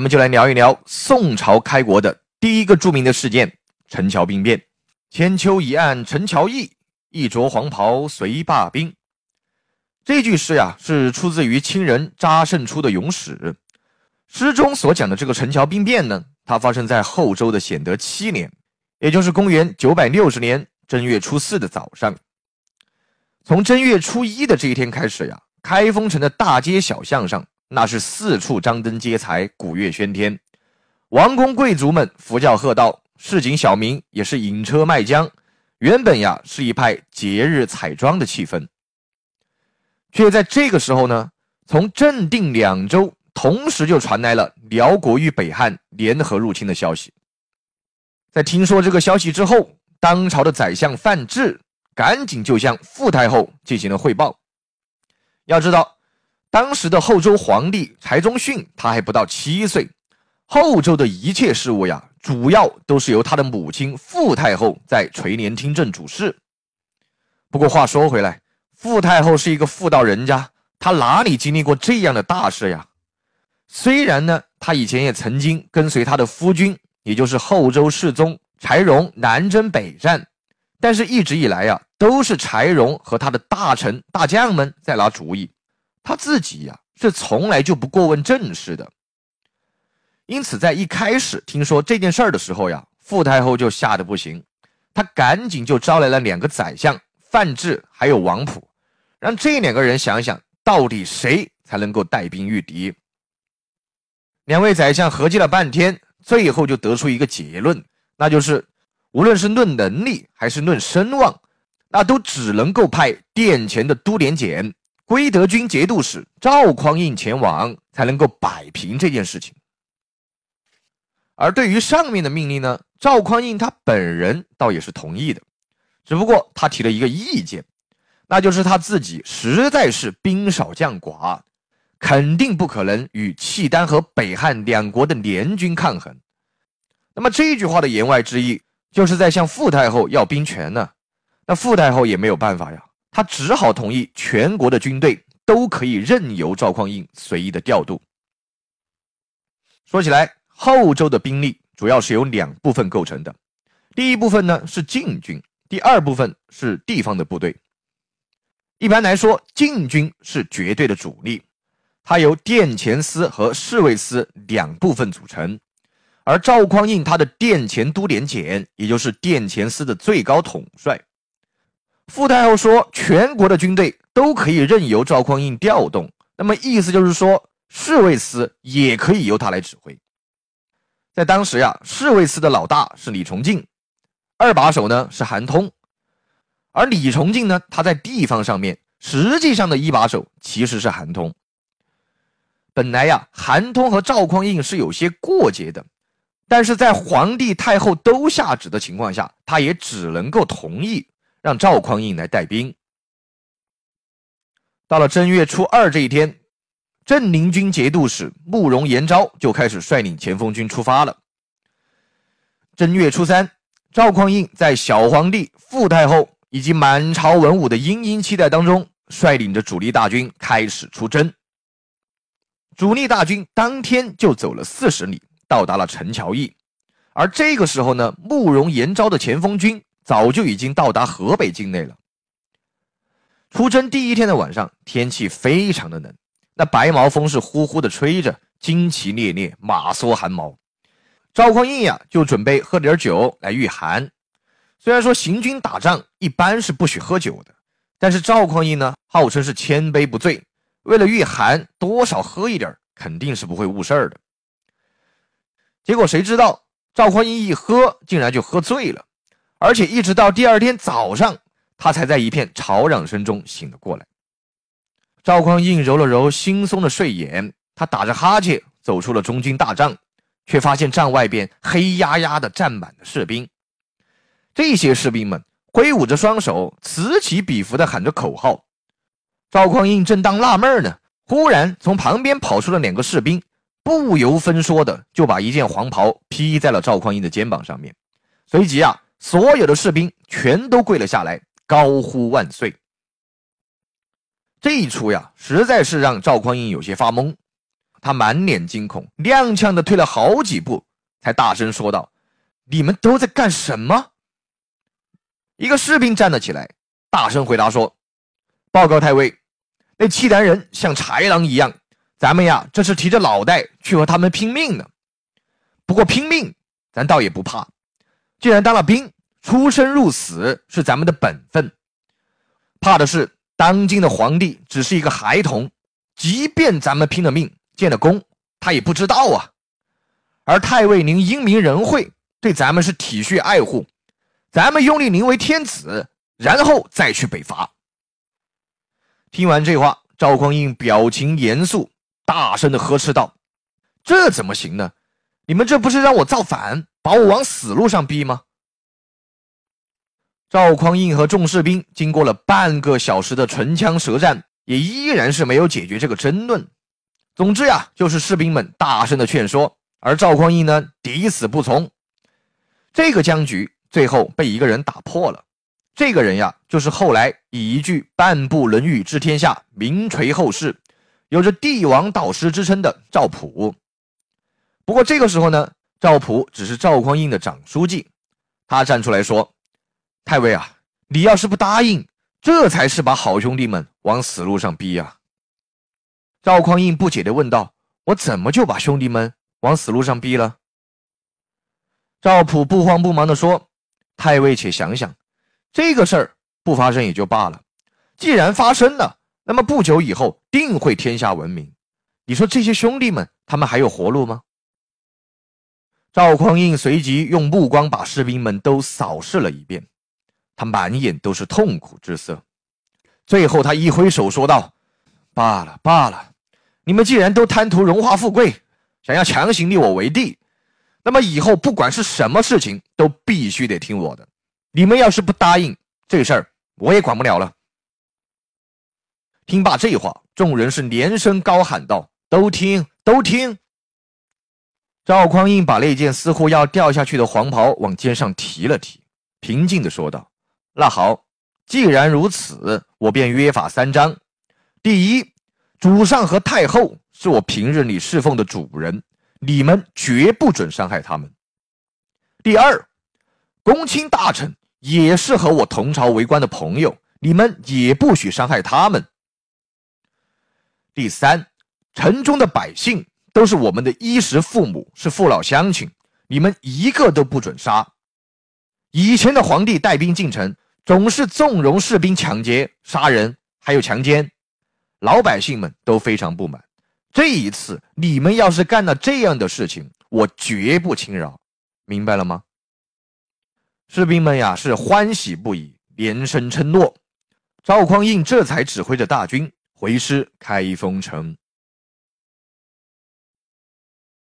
我们就来聊一聊宋朝开国的第一个著名的事件——陈桥兵变。千秋一案陈桥驿，一着黄袍随罢兵。这句诗呀，是出自于清人查胜初的《咏史》。诗中所讲的这个陈桥兵变呢，它发生在后周的显德七年，也就是公元九百六十年正月初四的早上。从正月初一的这一天开始呀，开封城的大街小巷上。那是四处张灯结彩，鼓乐喧天，王公贵族们扶轿贺道，市井小民也是引车卖浆。原本呀是一派节日彩妆的气氛，却在这个时候呢，从正定两州同时就传来了辽国与北汉联合入侵的消息。在听说这个消息之后，当朝的宰相范质赶紧就向傅太后进行了汇报。要知道。当时的后周皇帝柴宗训，他还不到七岁，后周的一切事务呀，主要都是由他的母亲傅太后在垂帘听政主事。不过话说回来，傅太后是一个妇道人家，她哪里经历过这样的大事呀？虽然呢，她以前也曾经跟随她的夫君，也就是后周世宗柴荣南征北战，但是一直以来呀，都是柴荣和他的大臣大将们在拿主意。他自己呀是从来就不过问政事的，因此在一开始听说这件事儿的时候呀，傅太后就吓得不行，她赶紧就招来了两个宰相范质还有王普，让这两个人想想到底谁才能够带兵御敌。两位宰相合计了半天，最后就得出一个结论，那就是无论是论能力还是论声望，那都只能够派殿前的都点检。归德军节度使赵匡胤前往，才能够摆平这件事情。而对于上面的命令呢，赵匡胤他本人倒也是同意的，只不过他提了一个意见，那就是他自己实在是兵少将寡，肯定不可能与契丹和北汉两国的联军抗衡。那么这句话的言外之意，就是在向傅太后要兵权呢。那傅太后也没有办法呀。他只好同意全国的军队都可以任由赵匡胤随意的调度。说起来，后周的兵力主要是由两部分构成的，第一部分呢是禁军，第二部分是地方的部队。一般来说，禁军是绝对的主力，它由殿前司和侍卫司两部分组成，而赵匡胤他的殿前都点检，也就是殿前司的最高统帅。傅太后说：“全国的军队都可以任由赵匡胤调动，那么意思就是说，侍卫司也可以由他来指挥。在当时呀，侍卫司的老大是李崇敬，二把手呢是韩通，而李崇敬呢，他在地方上面实际上的一把手其实是韩通。本来呀，韩通和赵匡胤是有些过节的，但是在皇帝太后都下旨的情况下，他也只能够同意。”让赵匡胤来带兵。到了正月初二这一天，镇宁军节度使慕容延昭就开始率领前锋军出发了。正月初三，赵匡胤在小皇帝、傅太后以及满朝文武的殷殷期待当中，率领着主力大军开始出征。主力大军当天就走了四十里，到达了陈桥驿。而这个时候呢，慕容延昭的前锋军。早就已经到达河北境内了。出征第一天的晚上，天气非常的冷，那白毛风是呼呼的吹着，旌旗猎猎，马缩寒毛。赵匡胤呀，就准备喝点酒来御寒。虽然说行军打仗一般是不许喝酒的，但是赵匡胤呢，号称是千杯不醉，为了御寒，多少喝一点，肯定是不会误事儿的。结果谁知道赵匡胤一喝，竟然就喝醉了。而且一直到第二天早上，他才在一片吵嚷声中醒了过来。赵匡胤揉了揉惺忪的睡眼，他打着哈欠走出了中军大帐，却发现帐外边黑压压的站满了士兵。这些士兵们挥舞着双手，此起彼伏地喊着口号。赵匡胤正当纳闷呢，忽然从旁边跑出了两个士兵，不由分说的就把一件黄袍披在了赵匡胤的肩膀上面，随即啊。所有的士兵全都跪了下来，高呼万岁。这一出呀，实在是让赵匡胤有些发懵。他满脸惊恐，踉跄的退了好几步，才大声说道：“你们都在干什么？”一个士兵站了起来，大声回答说：“报告太尉，那契丹人像豺狼一样，咱们呀，这是提着脑袋去和他们拼命呢。不过拼命，咱倒也不怕。既然当了兵，出生入死是咱们的本分。怕的是当今的皇帝只是一个孩童，即便咱们拼了命建了功，他也不知道啊。而太尉您英明仁惠，对咱们是体恤爱护。”咱们拥立您为天子，然后再去北伐。听完这话，赵匡胤表情严肃，大声的呵斥道：“这怎么行呢？你们这不是让我造反，把我往死路上逼吗？”赵匡胤和众士兵经过了半个小时的唇枪舌战，也依然是没有解决这个争论。总之呀，就是士兵们大声的劝说，而赵匡胤呢，抵死不从。这个僵局。最后被一个人打破了，这个人呀，就是后来以一句半部《论语》治天下，名垂后世，有着帝王导师之称的赵普。不过这个时候呢，赵普只是赵匡胤的长书记，他站出来说：“太尉啊，你要是不答应，这才是把好兄弟们往死路上逼呀。”赵匡胤不解地问道：“我怎么就把兄弟们往死路上逼了？”赵普不慌不忙地说。太尉，且想想，这个事儿不发生也就罢了，既然发生了，那么不久以后定会天下闻名。你说这些兄弟们，他们还有活路吗？赵匡胤随即用目光把士兵们都扫视了一遍，他满眼都是痛苦之色。最后，他一挥手说道：“罢了罢了，你们既然都贪图荣华富贵，想要强行立我为帝。”那么以后不管是什么事情，都必须得听我的。你们要是不答应，这事儿我也管不了了。听罢这话，众人是连声高喊道：“都听，都听！”赵匡胤把那件似乎要掉下去的黄袍往肩上提了提，平静地说道：“那好，既然如此，我便约法三章：第一，主上和太后是我平日里侍奉的主人。”你们绝不准伤害他们。第二，公卿大臣也是和我同朝为官的朋友，你们也不许伤害他们。第三，城中的百姓都是我们的衣食父母，是父老乡亲，你们一个都不准杀。以前的皇帝带兵进城，总是纵容士兵抢劫、杀人，还有强奸，老百姓们都非常不满。这一次，你们要是干了这样的事情，我绝不轻饶，明白了吗？士兵们呀，是欢喜不已，连声称诺。赵匡胤这才指挥着大军回师开封城。